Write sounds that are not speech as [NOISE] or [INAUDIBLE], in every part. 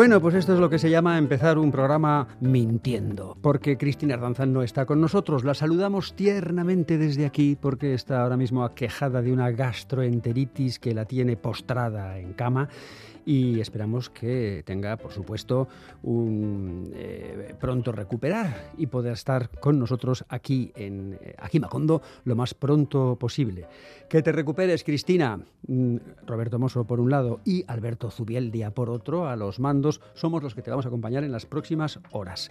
Bueno, pues esto es lo que se llama empezar un programa mintiendo, porque Cristina Ardanzán no está con nosotros. La saludamos tiernamente desde aquí porque está ahora mismo aquejada de una gastroenteritis que la tiene postrada en cama y esperamos que tenga, por supuesto, un eh, pronto recuperar y poder estar con nosotros aquí en eh, aquí Macondo lo más pronto posible. Que te recuperes, Cristina. Mm, Roberto Mosso por un lado y Alberto Zubieldia por otro, a los mandos, somos los que te vamos a acompañar en las próximas horas.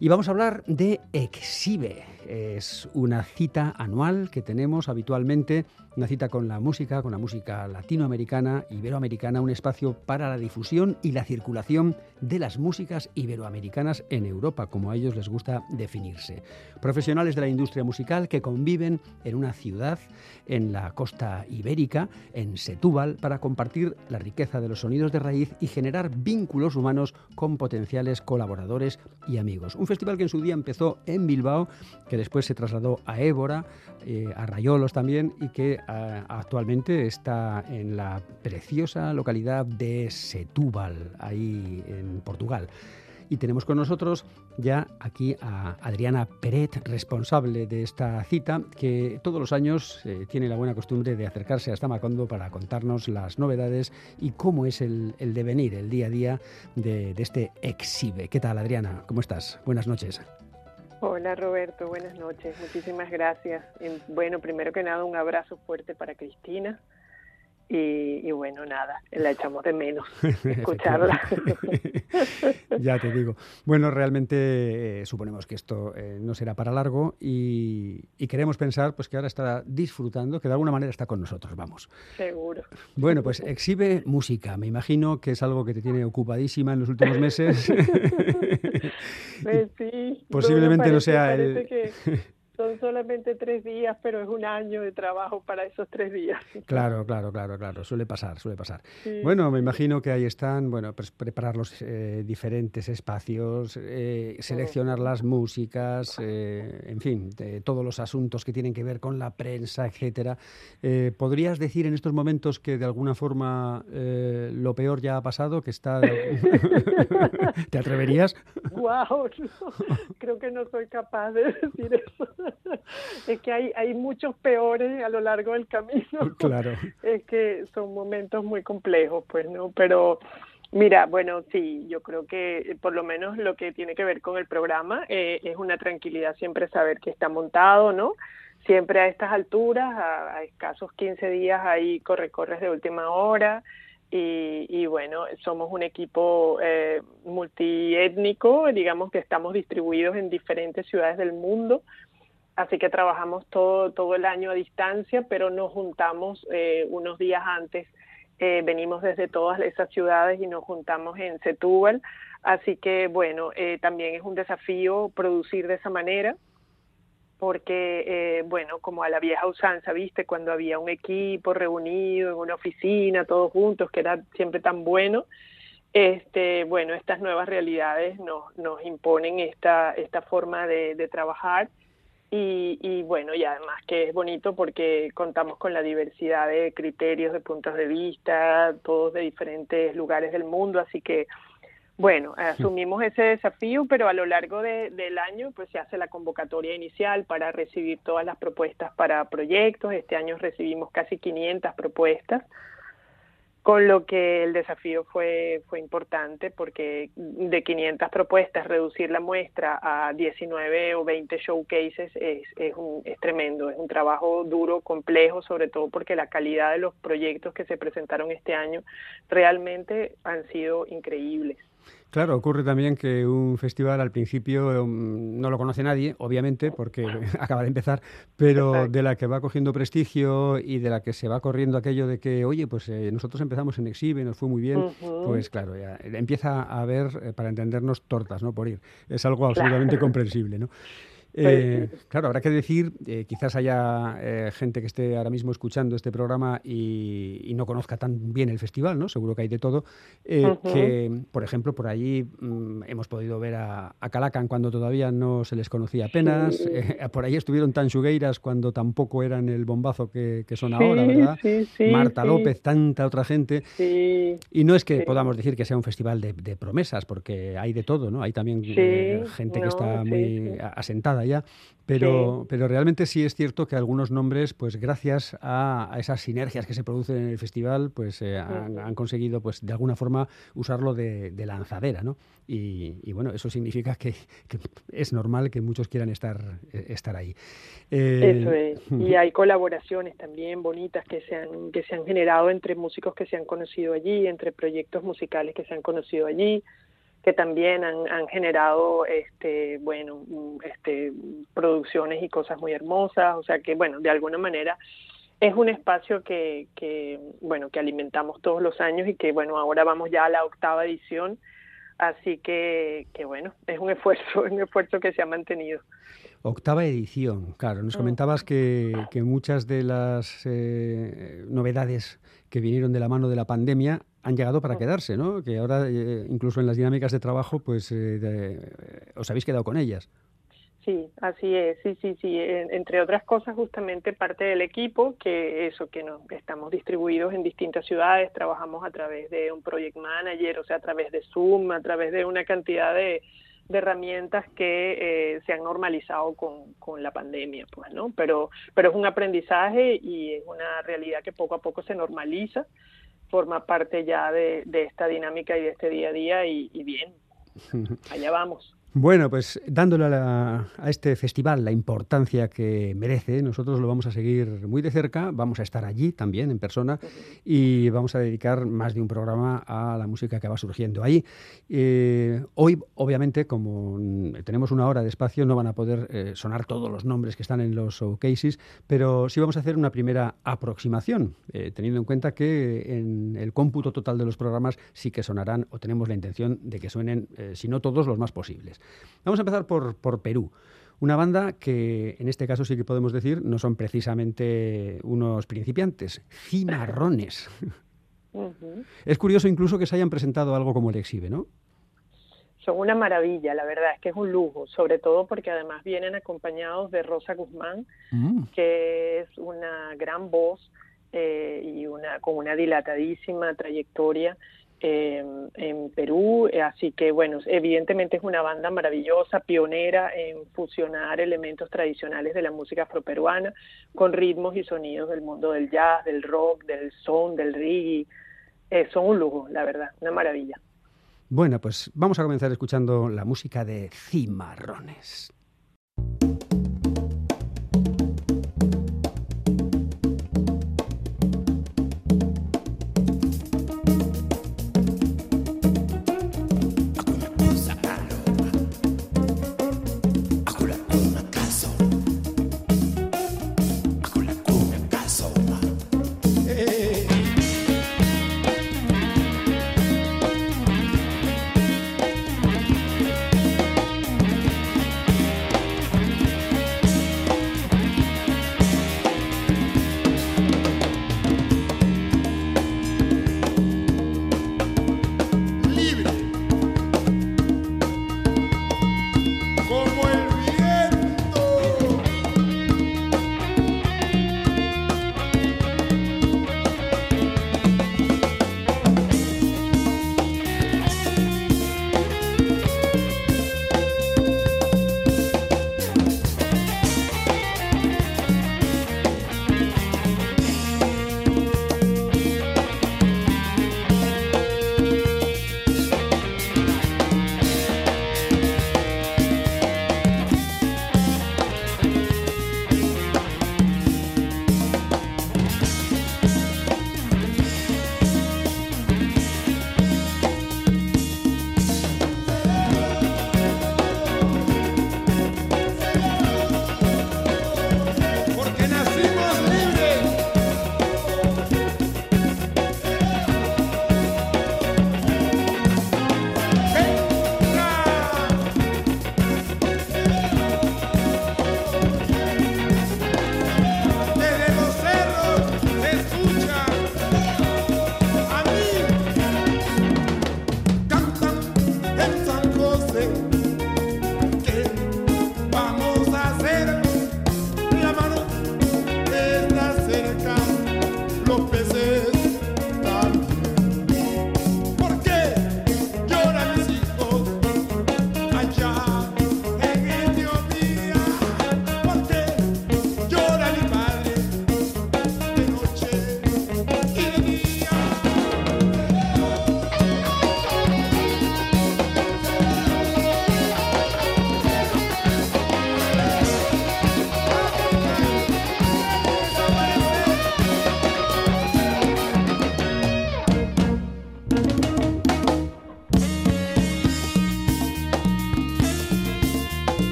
Y vamos a hablar de Exhibe. Es una cita anual que tenemos habitualmente, una cita con la música, con la música latinoamericana, iberoamericana, un espacio para la difusión y la circulación de las músicas iberoamericanas en Europa, como a ellos les gusta definirse. Profesionales de la industria musical que conviven en una ciudad en la costa ibérica, en Setúbal, para compartir la riqueza de los sonidos de raíz y generar vínculos humanos con potenciales colaboradores y amigos festival que en su día empezó en Bilbao, que después se trasladó a Évora, eh, a Rayolos también, y que ah, actualmente está en la preciosa localidad de Setúbal, ahí en Portugal. Y tenemos con nosotros ya aquí a Adriana Peret, responsable de esta cita, que todos los años eh, tiene la buena costumbre de acercarse hasta Macondo para contarnos las novedades y cómo es el, devenir, el día a día de, de este exhibe. ¿Qué tal, Adriana? ¿Cómo estás? Buenas noches. Hola Roberto, buenas noches, muchísimas gracias. Bueno, primero que nada un abrazo fuerte para Cristina, y, bueno, nada, la echamos de menos [LAUGHS] escucharla. [LAUGHS] ya te digo. Bueno, realmente eh, suponemos que esto eh, no será para largo y, queremos pensar pues que ahora está disfrutando, que de alguna manera está con nosotros, vamos. Seguro. Bueno, pues exhibe música. Me imagino que es algo que te tiene ocupadísima en los últimos meses. [LAUGHS] pues sí. Posiblemente no sea el... Son solamente tres días, pero es un año de trabajo para esos tres días. [LAUGHS] Claro, claro, claro, claro. Suele pasar, suele pasar. Bueno, me imagino que ahí están, bueno, pues preparar los eh, diferentes espacios, eh, seleccionar las músicas, eh, en fin, todos los asuntos que tienen que ver con la prensa, etcétera. ¿Podrías decir en estos momentos que de alguna forma lo peor ya ha pasado, que está... [LAUGHS] [LAUGHS] ¿Te atreverías? Wow, creo que no soy capaz de decir eso. [LAUGHS] es que hay, hay muchos peores a lo largo del camino. [LAUGHS] Claro. Es que son momentos muy complejos, pues, ¿no? Pero mira, bueno, sí, yo creo que por lo menos lo que tiene que ver con el programa eh, es una tranquilidad siempre saber que está montado, ¿no? Siempre a estas alturas, a, escasos 15 días, hay corre-corres de última hora. Y, y, bueno, somos un equipo eh, multiétnico, digamos que estamos distribuidos en diferentes ciudades del mundo, así que trabajamos todo, todo el año a distancia, pero nos juntamos eh, unos días antes. Eh, venimos desde todas esas ciudades y nos juntamos en Setúbal, así que bueno, eh, también es un desafío producir de esa manera, porque bueno, como a la vieja usanza, viste, cuando había un equipo reunido en una oficina, todos juntos, que era siempre tan bueno, este, bueno, estas nuevas realidades nos, nos imponen esta, esta forma de trabajar y, y, bueno, y además que es bonito porque contamos con la diversidad de criterios, de puntos de vista, todos de diferentes lugares del mundo, así que bueno, [LAUGHS] asumimos ese desafío, pero a lo largo de, del año pues se hace la convocatoria inicial para recibir todas las propuestas para proyectos. Este año recibimos casi 500 propuestas con lo que el desafío fue, fue importante porque de 500 propuestas reducir la muestra a 19 o 20 showcases es, es, un, es tremendo, es un trabajo duro, complejo, sobre todo porque la calidad de los proyectos que se presentaron este año realmente han sido increíbles. Claro, ocurre también que un festival al principio um, no lo conoce nadie, obviamente, porque [LAUGHS] acaba de empezar, pero de la que va cogiendo prestigio y de la que se va corriendo aquello de que, oye, pues eh, nosotros empezamos en Exhibe, nos fue muy bien, pues claro, ya empieza a haber, eh, para entendernos, tortas, ¿no? Por ir. Es algo absolutamente comprensible, ¿no? Eh, claro, habrá que decir, eh, quizás haya eh, gente que esté ahora mismo escuchando este programa y, no conozca tan bien el festival, ¿no? Seguro que hay de todo. Que, por ejemplo, por allí mm, hemos podido ver a, Calacan cuando todavía no se les conocía apenas. [LAUGHS] por ahí estuvieron Tanchugueiras cuando tampoco eran el bombazo que, son ahora, ¿verdad? Marta López, tanta otra gente. Y no es que podamos decir que sea un festival de, promesas, porque hay de todo, ¿no? Hay también gente que está muy asentada pero, pero realmente sí es cierto que algunos nombres, pues gracias a, esas sinergias que se producen en el festival, pues eh, han, conseguido, pues de alguna forma, usarlo de, lanzadera, ¿no? Y, bueno, eso significa que, es normal que muchos quieran estar, eh, estar ahí. Eh, eso es. [LAUGHS] Y hay colaboraciones también bonitas que se, han, que se han generado entre músicos que se han conocido allí, entre proyectos musicales que se han conocido allí que también han, han generado este bueno este producciones y cosas muy hermosas o sea que bueno de alguna manera es un espacio que, que bueno que alimentamos todos los años y que bueno ahora vamos ya a la octava edición así que, que bueno es un esfuerzo [LAUGHS] un esfuerzo que se ha mantenido Octava edición, claro. Nos mm. comentabas que, que muchas de las eh, novedades que vinieron de la mano de la pandemia han llegado para quedarse, ¿no? Que ahora, eh, incluso en las dinámicas de trabajo, pues eh, os habéis quedado con ellas. Sí, así es, sí, sí, sí. entre otras cosas, justamente parte del equipo, que eso, que nos estamos distribuidos en distintas ciudades, trabajamos a través de un project manager, o sea, a través de Zoom, a través de una cantidad de, herramientas que eh, se han normalizado con, con, la pandemia, pues, ¿no? Pero, pero es un aprendizaje y es una realidad que poco a poco se normaliza forma parte ya de, esta dinámica y de este día a día y, y bien, [LAUGHS] allá vamos. Bueno, pues dándole a, este festival la importancia que merece, nosotros lo vamos a seguir muy de cerca, vamos a estar allí también en persona y vamos a dedicar más de un programa a la música que va surgiendo ahí. Eh, hoy, obviamente, como tenemos una hora de espacio, no van a poder eh, sonar todos los nombres que están en los showcases, pero sí vamos a hacer una primera aproximación, eh, teniendo en cuenta que en el cómputo total de los programas sí que sonarán o tenemos la intención de que suenen, si no todos, los más posibles. Vamos a empezar por, por Perú. Una banda que en este caso sí que podemos decir no son precisamente unos principiantes, cimarrones. Es curioso incluso que se hayan presentado algo como el exhibe, ¿no? Son una maravilla, la verdad es que es un lujo, sobre todo porque además vienen acompañados de Rosa Guzmán, mm. que es una gran voz eh, y una con una dilatadísima trayectoria en Perú, eh, así que bueno, evidentemente es una banda maravillosa, pionera en fusionar elementos tradicionales de la música afroperuana con ritmos y sonidos del mundo del jazz, del rock, del son, del reggae. Eh, son un lujo, la verdad, una maravilla. Bueno, pues vamos a comenzar escuchando la música de Cimarrones.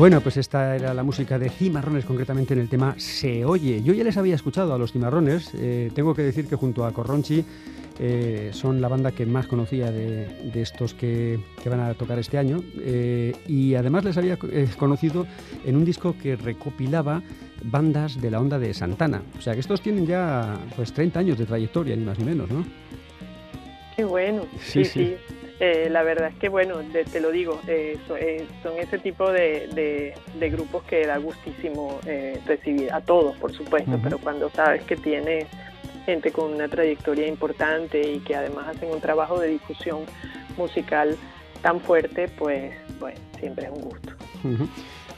Bueno, pues esta era la música de Cimarrones, concretamente en el tema Se Oye. Yo ya les había escuchado a los Cimarrones. Eh, tengo que decir que junto a Corronchi eh, son la banda que más conocía de, estos que, van a tocar este año. Eh, y además les había conocido en un disco que recopilaba bandas de la onda de Santana. O sea que estos tienen ya pues 30 años de trayectoria, ni más ni menos, ¿no? Qué bueno. sí. sí. Eh, la verdad es que, bueno, te lo digo, eh, eh, son ese tipo de, grupos que da gustísimo recibir a todos, por supuesto, pero cuando sabes que tienes gente con una trayectoria importante y que además hacen un trabajo de difusión musical tan fuerte, pues, bueno, siempre es un gusto.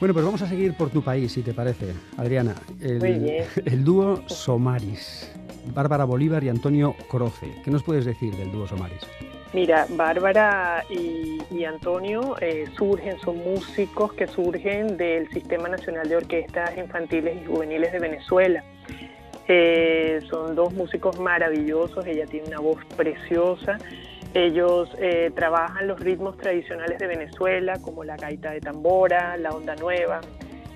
Bueno, pues vamos a seguir por tu país, si te parece, Adriana. El, Muy bien. [LAUGHS] el dúo Somaris, Bárbara Bolívar y Antonio Croce. ¿Qué nos puedes decir del dúo Somaris? Mira, Bárbara y, Antonio eh, surgen, son músicos que surgen del Sistema Nacional de Orquestas Infantiles y Juveniles de Venezuela. Eh, son dos músicos maravillosos, ella tiene una voz preciosa. Ellos eh, trabajan los ritmos tradicionales de Venezuela, como la gaita de tambora, la onda nueva,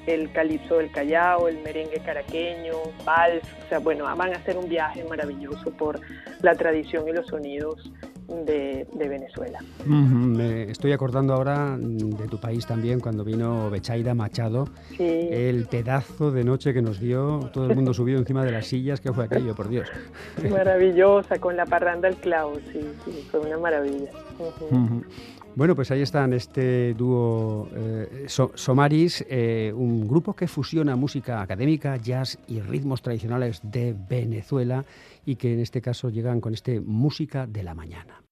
el calipso del Callao, el merengue caraqueño, vals. O sea, bueno, van a hacer un viaje maravilloso por la tradición y los sonidos de, Venezuela. Me estoy acordando ahora de tu país también, cuando vino Bechaida Machado, el pedazo de noche que nos dio, todo el mundo [LAUGHS] subió encima de las sillas, que fue aquello, por Dios. Maravillosa, con la parranda al clavo, sí, sí fue una maravilla. Bueno, pues ahí están este dúo eh, Somaris, eh, un grupo que fusiona música académica, jazz y ritmos tradicionales de Venezuela y que en este caso llegan con este Música de la Mañana.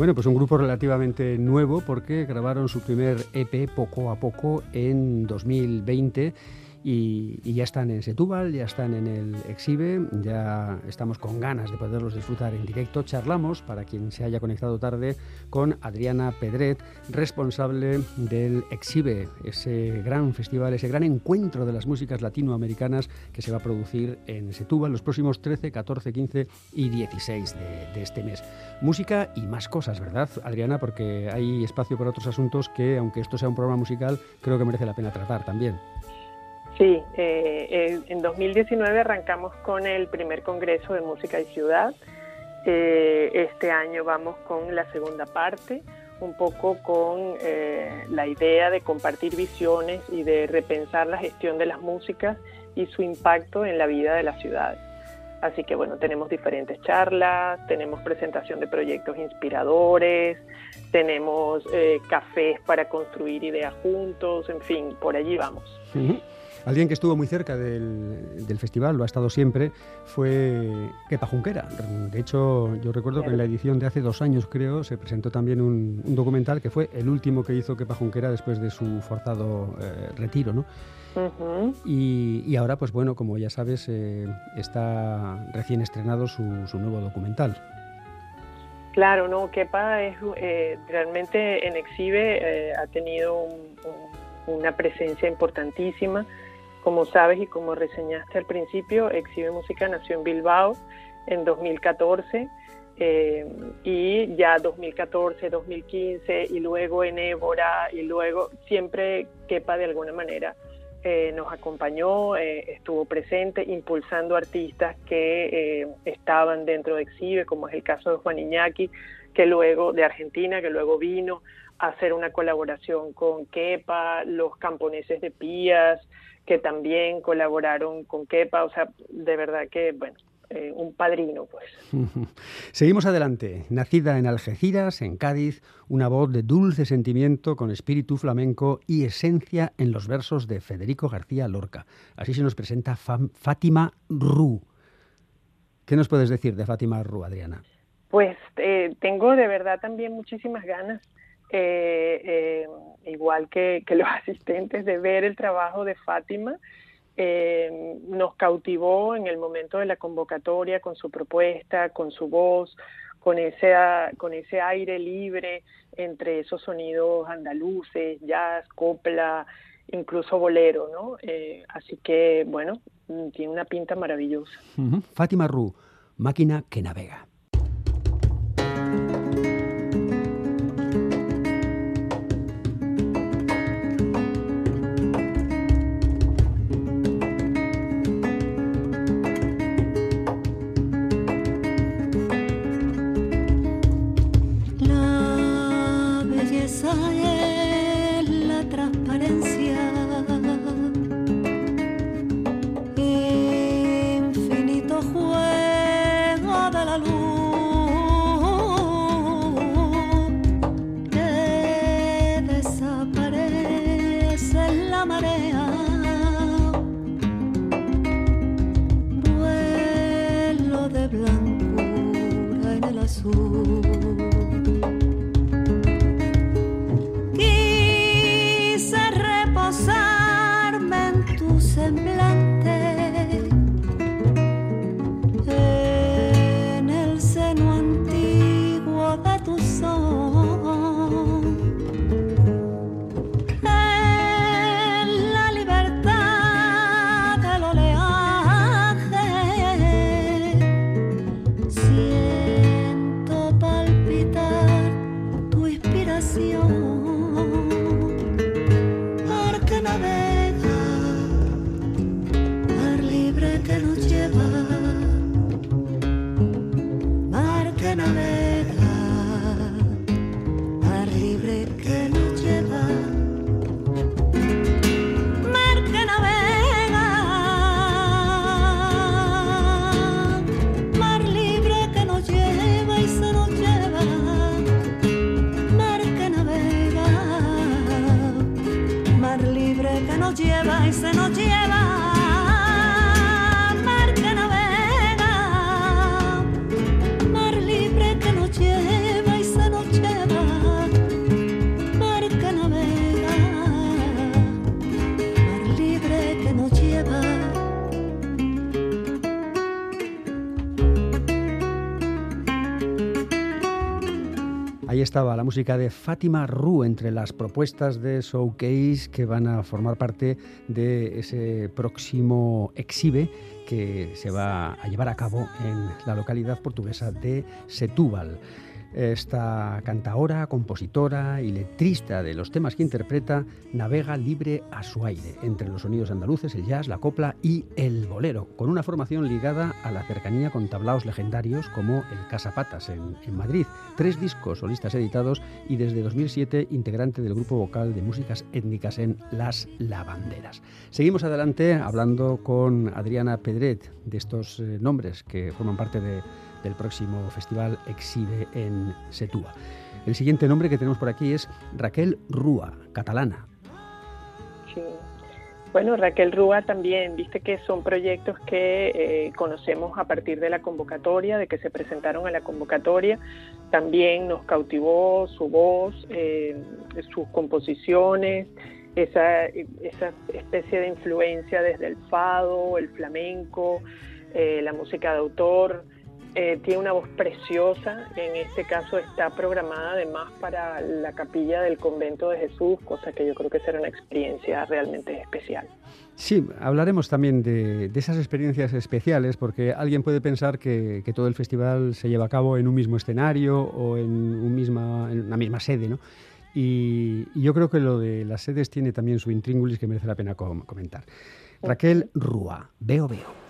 Bueno, pues un grupo relativamente nuevo porque grabaron su primer EP poco a poco en 2020 y, ya están en Setúbal, ya están en el Exhibe, ya estamos con ganas de poderlos disfrutar en directo. Charlamos, para quien se haya conectado tarde, con Adriana Pedret, responsable del Exhibe, ese gran festival, ese gran encuentro de las músicas latinoamericanas que se va a producir en Setúbal los próximos 13, 14, 15 y 16 de, de este mes. Música y más cosas, ¿verdad, Adriana? Porque hay espacio para otros asuntos que, aunque esto sea un programa musical, creo que merece la pena tratar también. Sí, eh, en 2019 arrancamos con el primer Congreso de Música y Ciudad. Eh, este año vamos con la segunda parte, un poco con eh, la idea de compartir visiones y de repensar la gestión de las músicas y su impacto en la vida de las ciudades. Así que bueno, tenemos diferentes charlas, tenemos presentación de proyectos inspiradores, tenemos cafés para construir ideas juntos, en fin, por allí vamos. Alguien que estuvo muy cerca del, festival, lo ha estado siempre, fue Kepa Junquera. De hecho, yo recuerdo que en la edición de hace dos años, creo, se presentó también un, documental que fue el último que hizo Kepa Junquera después de su forzado eh, retiro, ¿no? y, ahora, pues bueno, como ya sabes, eh, está recién estrenado su, nuevo documental. Claro, no, Kepa es eh, realmente en Exhibe ha tenido una presencia importantísima como sabes y como reseñaste al principio, Exhibe Música nació en Bilbao en 2014 eh, y ya 2014, 2015 y luego en Évora y luego siempre Kepa de alguna manera eh, nos acompañó, eh, estuvo presente impulsando artistas que estaban dentro de Exhibe, como es el caso de Juan Iñaki, que luego de Argentina, que luego vino a hacer una colaboración con Kepa, los camponeses de Pías, que también colaboraron con Kepa, o sea, de verdad que, bueno, eh, un padrino, pues. [LAUGHS] Seguimos adelante. Nacida en Algeciras, en Cádiz, una voz de dulce sentimiento con espíritu flamenco y esencia en los versos de Federico García Lorca. Así se nos presenta Fátima Ru. ¿Qué nos puedes decir de Fátima Ru, Adriana? Pues eh, tengo de verdad también muchísimas ganas eh, eh, igual que, los [LAUGHS] asistentes, de ver el trabajo de Fátima. Eh, nos cautivó en el momento de la convocatoria con su propuesta, con su voz, con ese, con ese aire libre entre esos sonidos andaluces, jazz, copla, incluso bolero, ¿no? así que, bueno, tiene una pinta maravillosa. Fátima Ru, máquina que navega. lleva y se nos lleva. Estaba la música de Fátima Ru entre las propuestas de Showcase que van a formar parte de ese próximo exhibe que se va a llevar a cabo en la localidad portuguesa de Setúbal. Esta cantaora, compositora y letrista de los temas que interpreta navega libre a su aire entre los sonidos andaluces, el jazz, la copla y el bolero, con una formación ligada a la cercanía con tablaos legendarios como el Casapatas en, en Madrid, tres discos solistas editados y desde 2007 integrante del grupo vocal de músicas étnicas en Las Lavanderas. Seguimos adelante hablando con Adriana Pedret de estos eh, nombres que forman parte de del próximo festival Exhibe en Setúa. El siguiente nombre que tenemos por aquí es Raquel Rúa, catalana. Sí. Bueno, Raquel Rúa también, viste que son proyectos que eh, conocemos a partir de la convocatoria, de que se presentaron a la convocatoria. También nos cautivó su voz, eh, sus composiciones, esa, especie de influencia desde el fado, el flamenco, eh, la música de autor. Eh, tiene una voz preciosa, en este caso está programada además para la capilla del convento de Jesús, cosa que yo creo que será una experiencia realmente especial. Sí, hablaremos también de, esas experiencias especiales, porque alguien puede pensar que, todo el festival se lleva a cabo en un mismo escenario o en, un misma, en una misma sede, ¿no? Y, yo creo que lo de las sedes tiene también su intríngulis que merece la pena comentar. Raquel Rúa, Veo Veo.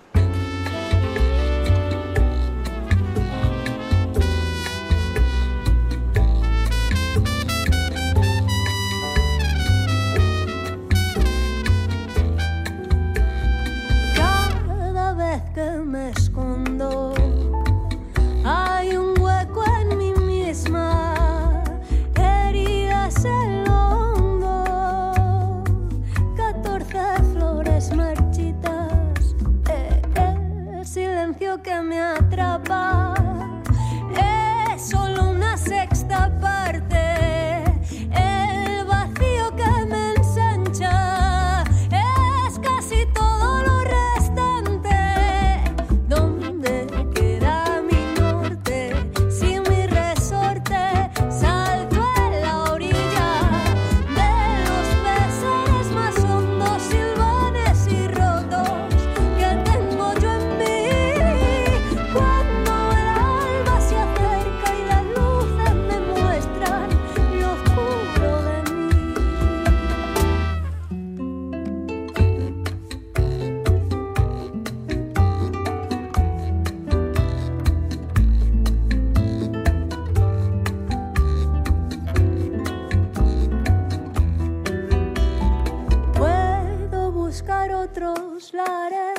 Otros lares,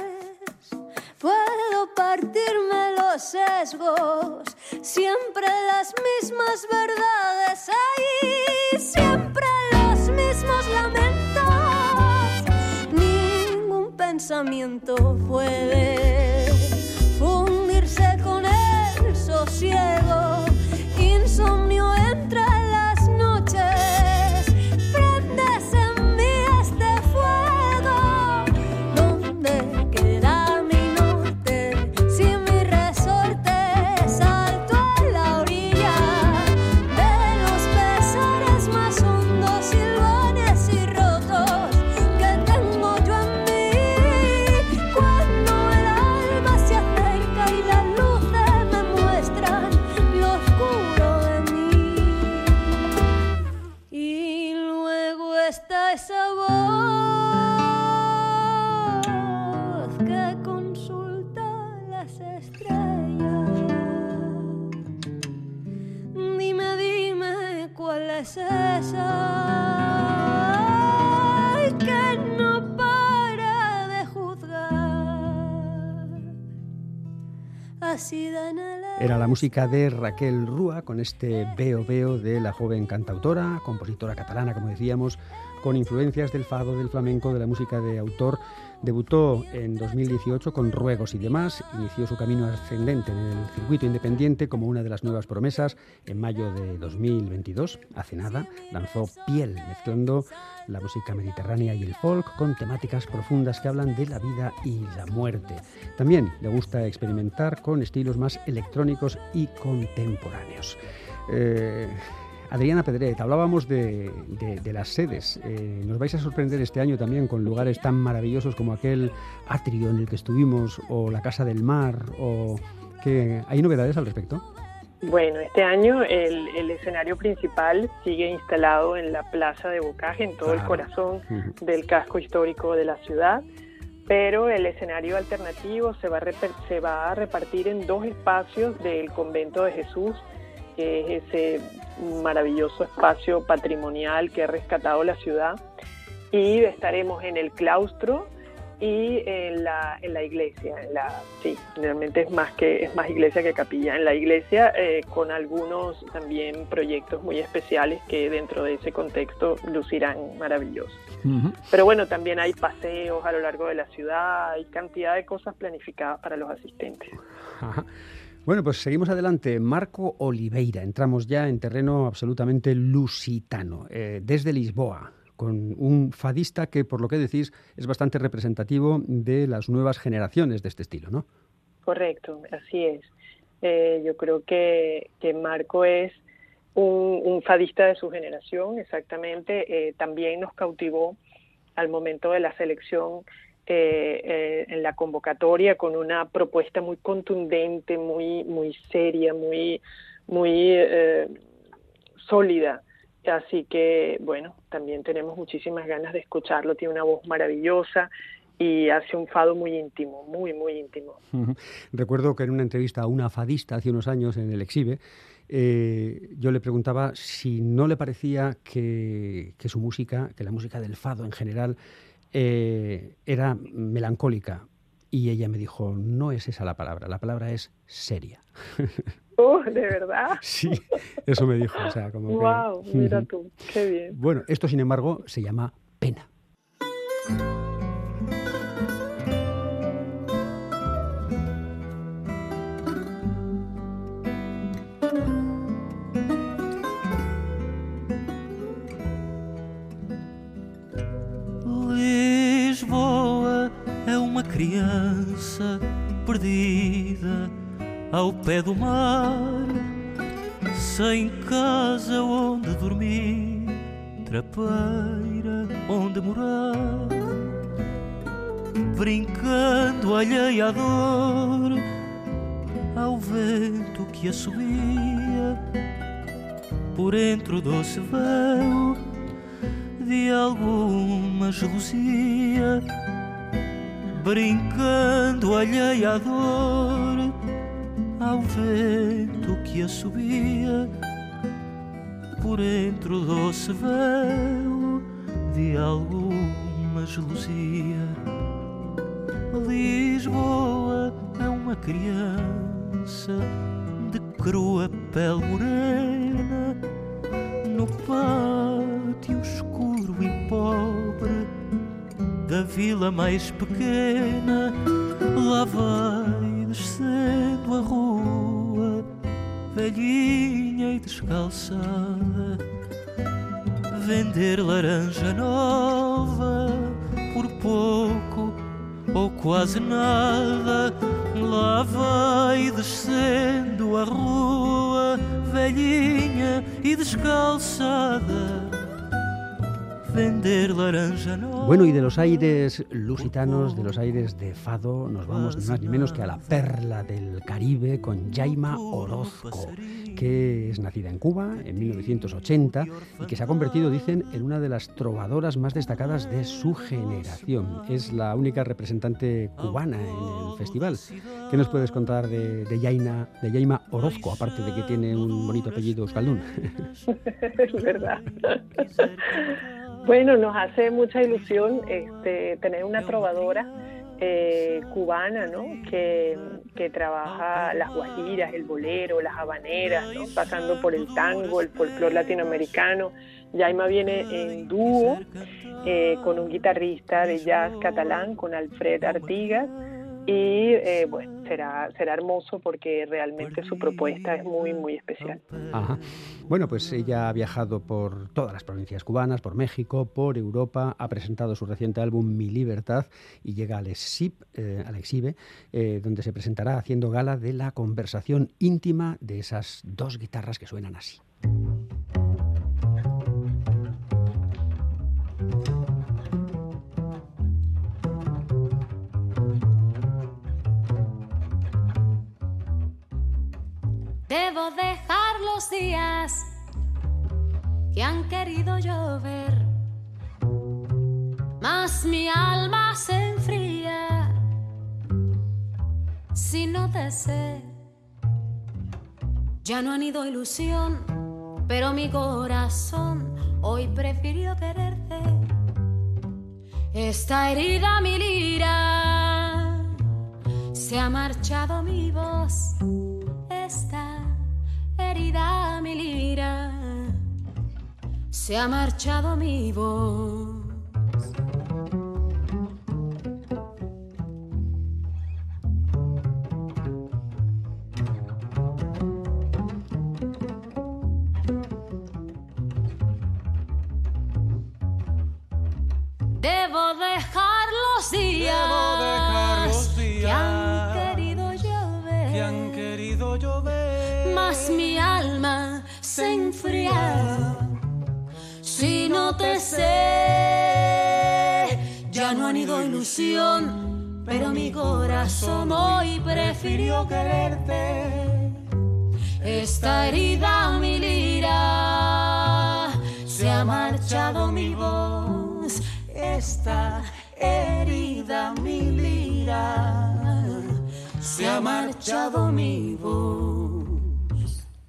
puedo partirme los sesgos, siempre las mismas verdades. Ahí, siempre los mismos lamentos. Ningún pensamiento puede fundirse con el sosiego, Era la música de Raquel Rúa con este Veo Veo de la joven cantautora, compositora catalana, como decíamos, con influencias del fado, del flamenco, de la música de autor. Debutó en 2018 con Ruegos y demás, inició su camino ascendente en el circuito independiente como una de las nuevas promesas. En mayo de 2022, hace nada, lanzó Piel, mezclando la música mediterránea y el folk con temáticas profundas que hablan de la vida y la muerte. También le gusta experimentar con estilos más electrónicos y contemporáneos. Eh, Adriana Pedret, hablábamos de, las sedes. Eh, nos vais a sorprender este año también con lugares tan maravillosos como aquel atrio en el que estuvimos, o la Casa del Mar, o que hay novedades al respecto. Bueno, este año el, escenario principal sigue instalado en la Plaza de Bocaje, en todo el corazón del casco histórico de la ciudad, pero el escenario alternativo se va, a se va a repartir en dos espacios del Convento de Jesús, que es ese maravilloso espacio patrimonial que ha rescatado la ciudad, y estaremos en el claustro, y en la, en la iglesia, en la, sí, realmente es más que es más iglesia que capilla. En la iglesia eh, con algunos también proyectos muy especiales que dentro de ese contexto lucirán maravillosos. Pero bueno, también hay paseos a lo largo de la ciudad, hay cantidad de cosas planificadas para los asistentes. Bueno, pues seguimos adelante. Marco Oliveira, entramos ya en terreno absolutamente lusitano, eh, desde Lisboa con un fadista que, por lo que decís, es bastante representativo de las nuevas generaciones de este estilo, ¿no? Correcto, así es. Eh, yo creo que, Marco es un, fadista de su generación, exactamente. Eh, también nos cautivó al momento de la selección eh, en la convocatoria con una propuesta muy contundente, muy, muy seria, muy, muy sólida Así que, bueno, también tenemos muchísimas ganas de escucharlo. Tiene una voz maravillosa y hace un fado muy íntimo, muy, muy íntimo. Recuerdo que en una entrevista a una fadista hace unos años en el Exhibe, eh, yo le preguntaba si no le parecía que, su música, que la música del fado en general, eh, era melancólica. Y ella me dijo, no es esa la palabra, la palabra es seria. [LAUGHS] Oh, ¿de verdad? [LAUGHS] Sí, eso me dijo. O sea, como wow, mira tú, qué bien. Bueno, esto sin embargo se llama pena. Criança perdida ao pé do mar, sem casa onde dormir, trapeira onde morar, brincando alheia à dor, ao vento que a subia por entre o doce véu de alguma gelosia, brincando alheia à dor ao vento que a subia por entre o doce véu de alguma gelosia. Lisboa é uma criança de crua pele morena no pátio escuro da vila mais pequena. Lá vai descendo a rua, velhinha e descalçada, vender laranja nova por pouco ou quase nada. Lá vai descendo a rua, velhinha e descalçada laranja Bueno, y de los aires lusitanos, de los aires de Fado, nos vamos ni más ni menos que a la perla del Caribe con Jaima Orozco, que es nacida en Cuba en 1980 y que se ha convertido, dicen, en una de las trovadoras más destacadas de su generación. Es la única representante cubana en el festival. ¿Qué nos puedes contar de, de, Jaina, de Jaima Orozco, aparte de que tiene un bonito apellido euskaldún? [LAUGHS] es verdad. Bueno, nos hace mucha ilusión este, tener una trovadora eh, cubana, ¿no? Que, trabaja las guajiras, el bolero, las habaneras, ¿no? Pasando por el tango, el folclore latinoamericano. Yaima viene en dúo eh, con un guitarrista de jazz catalán, con Alfred Artigas y eh, bueno, será, será hermoso porque realmente su propuesta es muy, muy especial. Bueno, pues ella ha viajado por todas las provincias cubanas, por México, por Europa, ha presentado su reciente álbum Mi Libertad y llega al EXIP, eh, al Exhibe, eh, donde se presentará haciendo gala de la conversación íntima de esas dos guitarras que suenan así. Debo dejar los días que han querido llover, mas mi alma se enfría si no te sé. Ya no han ido ilusión, pero mi corazón hoy prefirió quererte. Esta herida mi lira, se ha marchado mi voz. Mi lira, se ha marchado mi voz. Si no te sé, ya no han ido ilusión, pero mi corazón hoy prefirió quererte. Esta herida mi lira, se ha marchado mi voz. Esta herida mi lira, se ha marchado mi voz.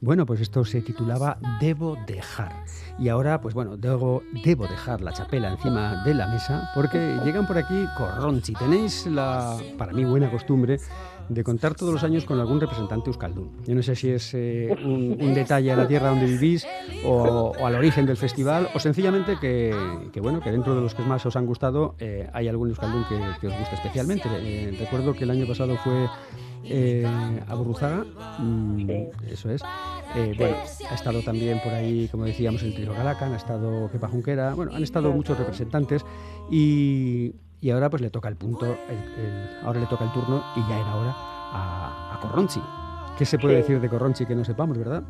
Bueno, pues esto se titulaba Debo dejar. Y ahora, pues bueno, debo, debo dejar la chapela encima de la mesa porque llegan por aquí Corronchi. Tenéis la, para mí, buena costumbre de contar todos los años con algún representante euskaldun. Yo no sé si es eh, un, detalle a la tierra donde vivís o, al origen del festival o sencillamente que, bueno, que dentro de los que más os han gustado eh, hay algún euskaldun que, que os guste especialmente. Eh, recuerdo que el año pasado fue eh, Aburruzaga, mm, eso es. Eh, bueno, ha estado también por ahí, como decíamos, el Trio Galacan, ha estado Kepa Junquera, bueno, han estado muchos representantes y, y ahora pues le toca el punto, el- el- ahora le toca el turno y ya era hora a, a Corronchi. ¿Qué se puede Sí. decir de Corronchi que no sepamos, verdad?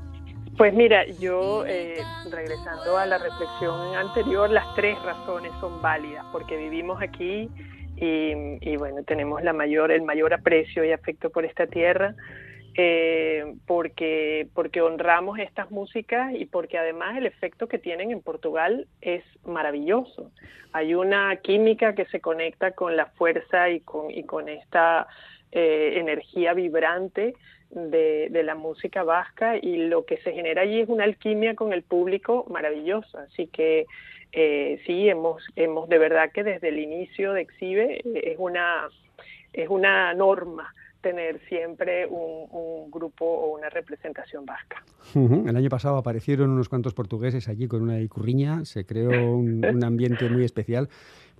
Pues mira, yo eh, regresando a la reflexión anterior, las tres razones son válidas, porque vivimos aquí y, bueno, tenemos la mayor, el mayor aprecio y afecto por esta tierra, eh, porque, porque honramos estas músicas y porque además el efecto que tienen en Portugal es maravilloso. Hay una química que se conecta con la fuerza y con, y con esta eh, energía vibrante de, de, la música vasca y lo que se genera allí es una alquimia con el público maravillosa. Así que eh, sí, hemos, hemos de verdad que desde el inicio de Exhibe eh, es, una, es una norma tener siempre un, grupo o una representación vasca. El año pasado aparecieron unos cuantos portugueses allí con una icurriña, se creó un, ambiente muy especial.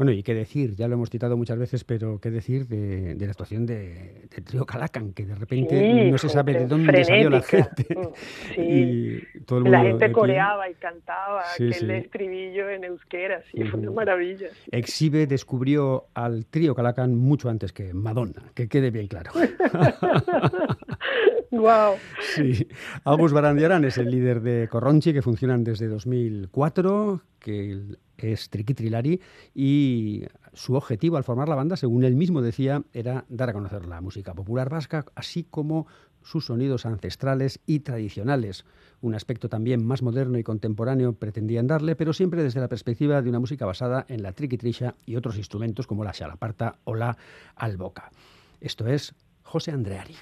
Bueno, y qué decir, ya lo hemos citado muchas veces, pero qué decir de, de la actuación de, de, Trío Calacan, que de repente sí, no se sabe de dónde frenética. salió la gente. [LAUGHS] Sí. y todo el mundo la gente coreaba y cantaba Sí, aquel estribillo en euskera, sí, Ujú. fue una maravilla. Exhibe descubrió al Trío Calacan mucho antes que Madonna, que quede bien claro. [LAUGHS] wow. [LAUGHS] Sí. Agus Barandiarán es el líder de Corronchi, que funcionan desde 2004, que es Triquitrilari, y su objetivo al formar la banda, según él mismo decía, era dar a conocer la música popular vasca, así como sus sonidos ancestrales y tradicionales. Un aspecto también más moderno y contemporáneo pretendían darle, pero siempre desde la perspectiva de una música basada en la triquitrisha y otros instrumentos como la xalaparta o la alboca. Esto es José Andreari.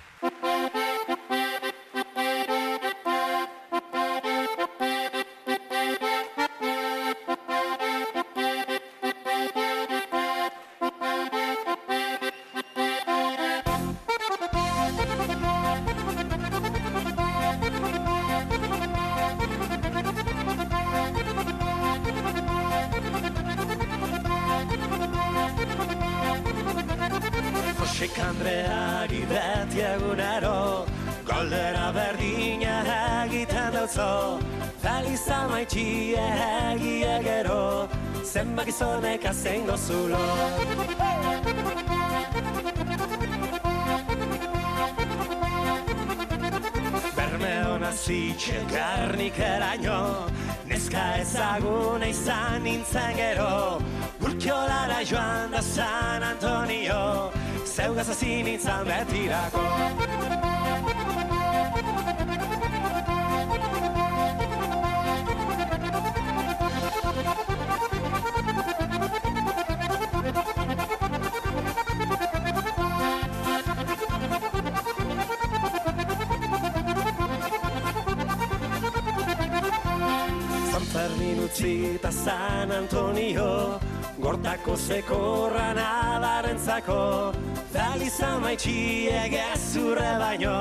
Fermin utzi eta San Antonio Gortako zekorra nadarentzako Daliza maitxi egezurre baino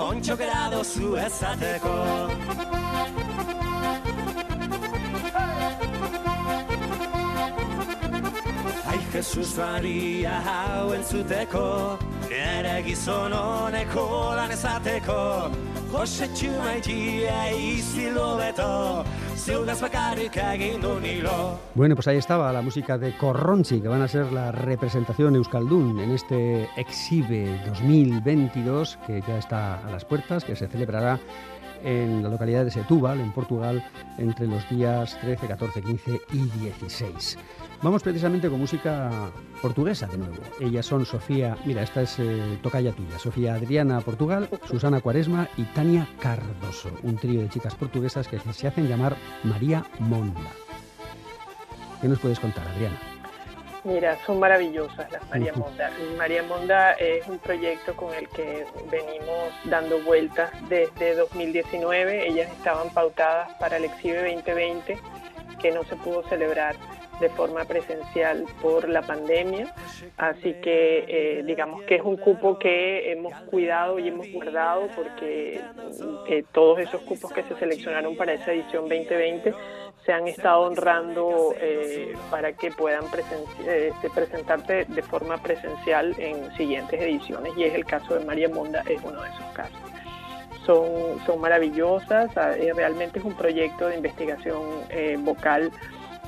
Ontxokera dozu ezateko Ai Jesus Maria hau entzuteko Nere gizon honeko lan ezateko Bueno, pues ahí estaba la música de Corronchi, que van a ser la representación Euskaldun en este Exhibe 2022, que ya está a las puertas, que se celebrará en la localidad de Setúbal, en Portugal, entre los días 13, 14, 15 y 16. Vamos precisamente con música portuguesa de nuevo. Ellas son Sofía, mira, esta es eh, tocaya tuya, Sofía Adriana Portugal, Susana Cuaresma y Tania Cardoso, un trío de chicas portuguesas que se hacen llamar María Monda. ¿Qué nos puedes contar, Adriana? Mira, son maravillosas las María. Monda. María Monda es un proyecto con el que venimos dando vueltas desde 2019. Ellas estaban pautadas para el Exhibe 2020, que no se pudo celebrar de forma presencial por la pandemia. Así que eh, digamos que es un cupo que hemos cuidado y hemos guardado porque eh, todos esos cupos que se seleccionaron para esa edición 2020 se han estado honrando eh, para que puedan eh, presentarse de forma presencial en siguientes ediciones y es el caso de María Monda, es uno de esos casos. Son, son maravillosas, eh, realmente es un proyecto de investigación vocal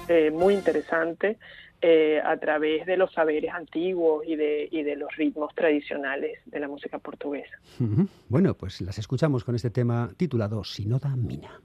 eh, muy interesante eh, a través de los saberes antiguos y de, y de los ritmos tradicionales de la música portuguesa. Bueno, pues las escuchamos con este tema titulado Sinoda Mina.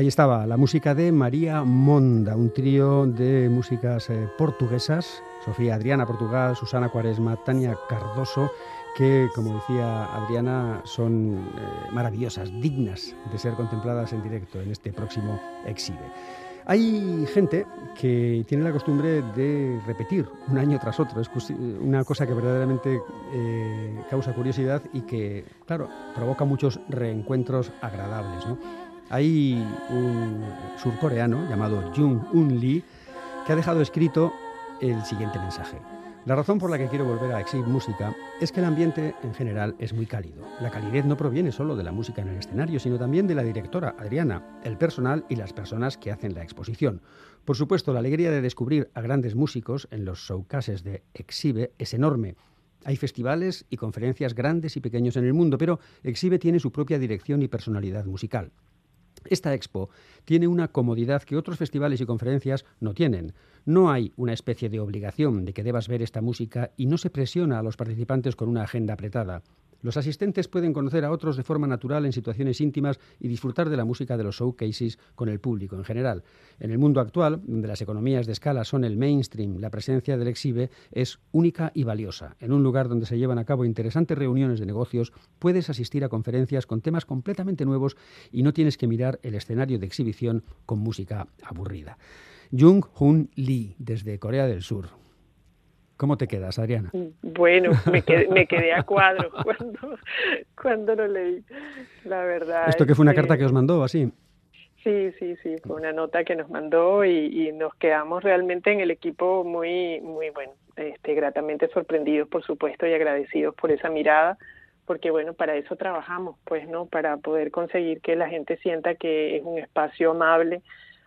Ahí estaba la música de María Monda, un trío de músicas eh, portuguesas, Sofía Adriana Portugal, Susana Cuaresma, Tania Cardoso, que, como decía Adriana, son eh, maravillosas, dignas de ser contempladas en directo en este próximo Exhibe. Hay gente que tiene la costumbre de repetir un año tras otro. Es una cosa que verdaderamente eh, causa curiosidad y que, claro, provoca muchos reencuentros agradables. ¿no? Hay un surcoreano llamado Jung Un Lee que ha dejado escrito el siguiente mensaje. La razón por la que quiero volver a Exhibit Música es que el ambiente en general es muy cálido. La calidez no proviene solo de la música en el escenario, sino también de la directora, Adriana, el personal y las personas que hacen la exposición. Por supuesto, la alegría de descubrir a grandes músicos en los showcases de Exhibe es enorme. Hay festivales y conferencias grandes y pequeños en el mundo, pero Exhibe tiene su propia dirección y personalidad musical. Esta expo tiene una comodidad que otros festivales y conferencias no tienen. No hay una especie de obligación de que debas ver esta música y no se presiona a los participantes con una agenda apretada. Los asistentes pueden conocer a otros de forma natural en situaciones íntimas y disfrutar de la música de los showcases con el público en general. En el mundo actual, donde las economías de escala son el mainstream, la presencia del exhibe es única y valiosa. En un lugar donde se llevan a cabo interesantes reuniones de negocios, puedes asistir a conferencias con temas completamente nuevos y no tienes que mirar el escenario de exhibición con música aburrida. Jung Hoon Lee, desde Corea del Sur. ¿Cómo te quedas, Adriana? Bueno, me quedé, a cuadro [LAUGHS] cuando, cuando lo leí, la verdad. ¿Esto que fue una carta que os mandó así? Sí, sí, sí, fue una nota que nos mandó y, nos quedamos realmente en el equipo muy, muy bueno, este, gratamente sorprendidos, por supuesto, y agradecidos por esa mirada, porque bueno, para eso trabajamos, pues, ¿no? Para poder conseguir que la gente sienta que es un espacio amable,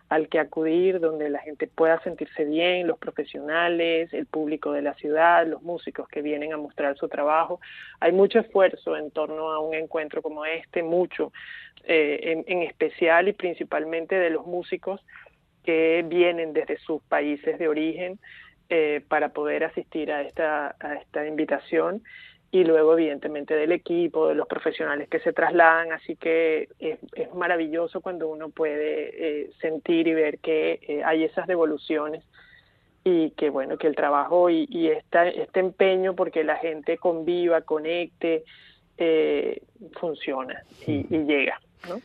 al que acudir, donde la gente pueda sentirse bien, los profesionales, el público de la ciudad, los músicos que vienen a mostrar su trabajo. Hay mucho esfuerzo en torno a un encuentro como este, mucho, eh, en, especial y principalmente de los músicos que vienen desde sus países de origen eh, para poder asistir a esta, a esta invitación y luego evidentemente del equipo, de los profesionales que se trasladan, así que es, maravilloso cuando uno puede eh, sentir y ver que eh, hay esas devoluciones y que bueno, que el trabajo y, y este empeño porque la gente conviva, conecte, eh, funciona y, y llega, ¿no?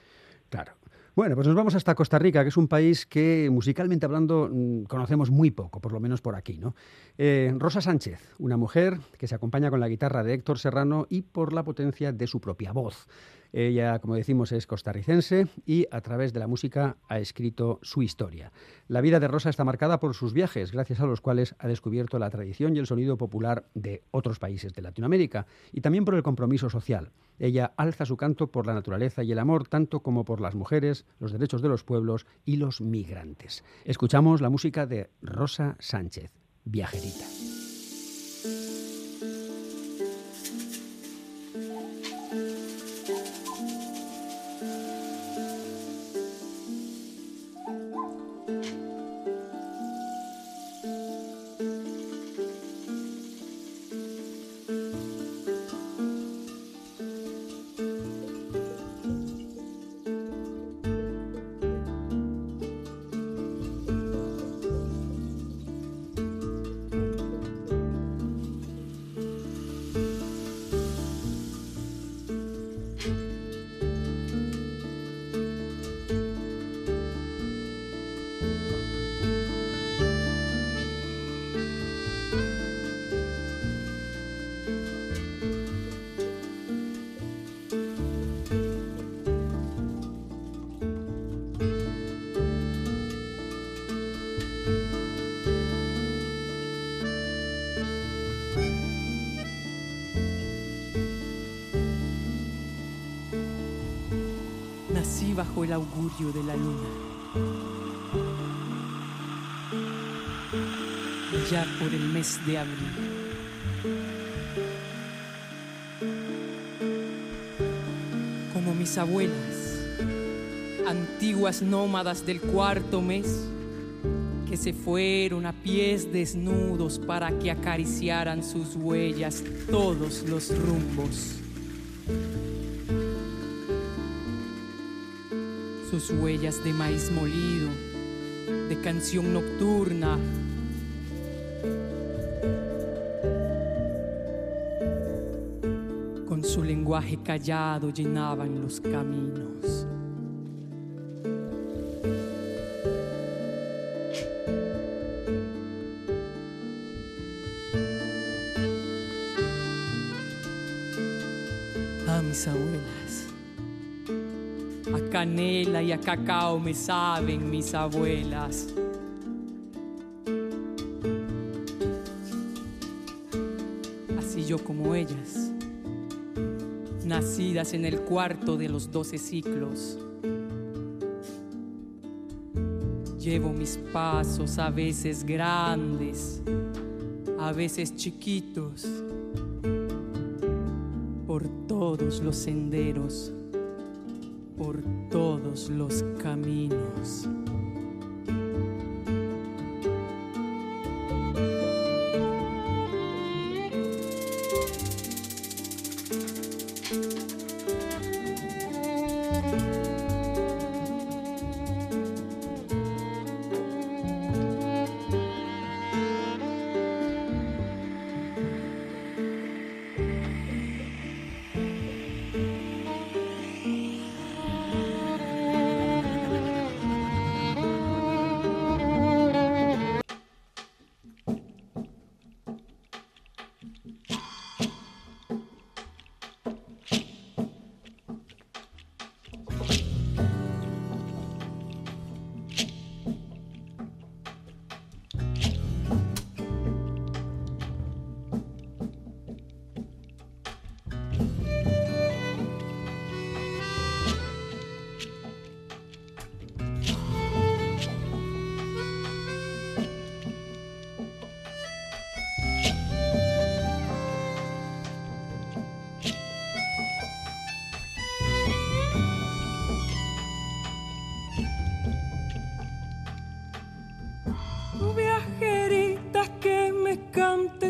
Claro. Bueno, pues nos vamos hasta Costa Rica, que es un país que musicalmente hablando mm, conocemos muy poco, por lo menos por aquí. ¿no? Eh, Rosa Sánchez, una mujer que se acompaña con la guitarra de Héctor Serrano y por la potencia de su propia voz. Ella, como decimos, es costarricense y a través de la música ha escrito su historia. La vida de Rosa está marcada por sus viajes, gracias a los cuales ha descubierto la tradición y el sonido popular de otros países de Latinoamérica y también por el compromiso social. Ella alza su canto por la naturaleza y el amor, tanto como por las mujeres, los derechos de los pueblos y los migrantes. Escuchamos la música de Rosa Sánchez, viajerita. Augurio de la luna. Ya por el mes de abril. Como mis abuelas, antiguas nómadas del cuarto mes, que se fueron a pies desnudos para que acariciaran sus huellas todos los rumbos sus huellas de maíz molido, de canción nocturna. Con su lenguaje callado llenaban los caminos. Y a cacao me saben mis abuelas. Así yo como ellas, nacidas en el cuarto de los doce ciclos. Llevo mis pasos a veces grandes, a veces chiquitos, por todos los senderos, los caminos.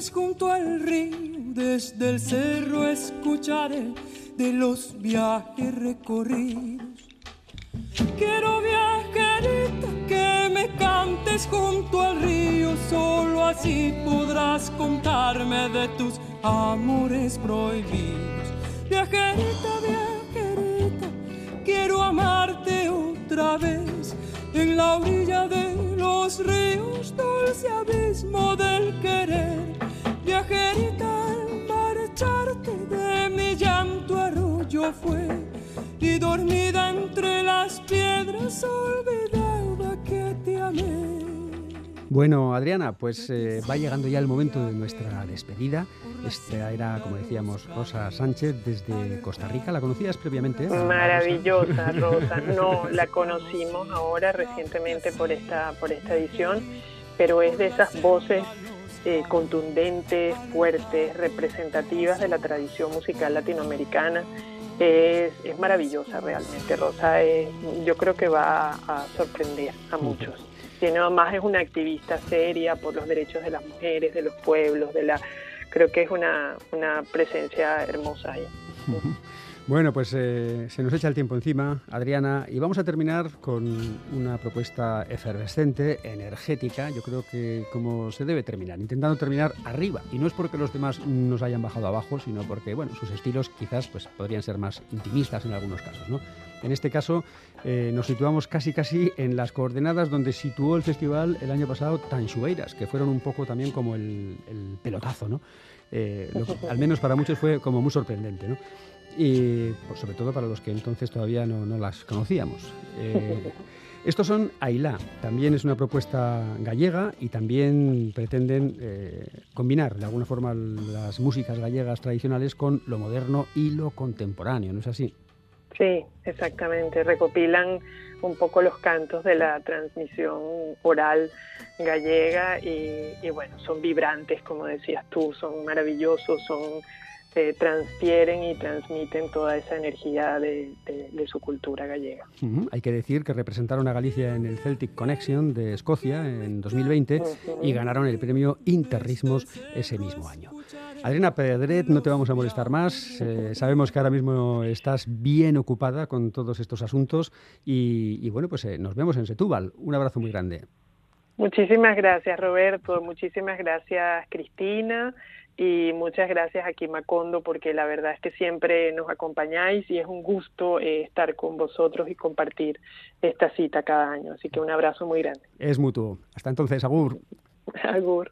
Junto al río, desde el cerro escucharé de los viajes recorridos. Quiero viajerita que me cantes junto al río, solo así podrás contarme de tus amores prohibidos. Viajerita, viajerita, quiero amarte otra vez en la orilla de Bueno, Adriana, pues eh, va llegando ya el momento de nuestra despedida. Esta era, como decíamos, Rosa Sánchez desde Costa Rica. ¿La conocías previamente? Maravillosa, [LAUGHS] Rosa. No, la conocimos ahora recientemente por esta, por esta edición, pero es de esas voces eh, contundentes, fuertes, representativas de la tradición musical latinoamericana. Es, es maravillosa realmente, Rosa. Es- yo creo que va a sorprender a muchos. Tiene además es una activista seria por los derechos de las mujeres, de los pueblos, de la creo que es una, una presencia hermosa ahí. Bueno, pues eh, se nos echa el tiempo encima, Adriana, y vamos a terminar con una propuesta efervescente, energética, yo creo que como se debe terminar, intentando terminar arriba, y no es porque los demás nos hayan bajado abajo, sino porque, bueno, sus estilos quizás pues, podrían ser más intimistas en algunos casos, ¿no? En este caso eh, nos situamos casi casi en las coordenadas donde situó el festival el año pasado Tanchueiras, que fueron un poco también como el, el pelotazo, ¿no? Eh, al menos para muchos fue como muy sorprendente, ¿no? Y pues, sobre todo para los que entonces todavía no, las conocíamos. Eh, estos son Ailá, también es una propuesta gallega y también pretenden eh, combinar de alguna forma las músicas gallegas tradicionales con lo moderno y lo contemporáneo, ¿no es así? Sí, exactamente. Recopilan un poco los cantos de la transmisión oral gallega y, y bueno, son vibrantes, como decías tú, son maravillosos, son eh, transfieren y transmiten toda esa energía de, su cultura gallega. Hay que decir que representaron a Galicia en el Celtic Connection de Escocia en 2020 y ganaron el premio Interrismos ese mismo año. Adriana Pedret, no te vamos a molestar más. Eh, sabemos que ahora mismo estás bien ocupada con todos estos asuntos y, bueno, pues eh, nos vemos en Setúbal. Un abrazo muy grande. Muchísimas gracias, Roberto. Muchísimas gracias, Cristina y muchas gracias a Macondo porque la verdad es que siempre nos acompañáis y es un gusto eh, estar con vosotros y compartir esta cita cada año. Así que un abrazo muy grande. Es mutuo. Hasta entonces, Agur. Agur.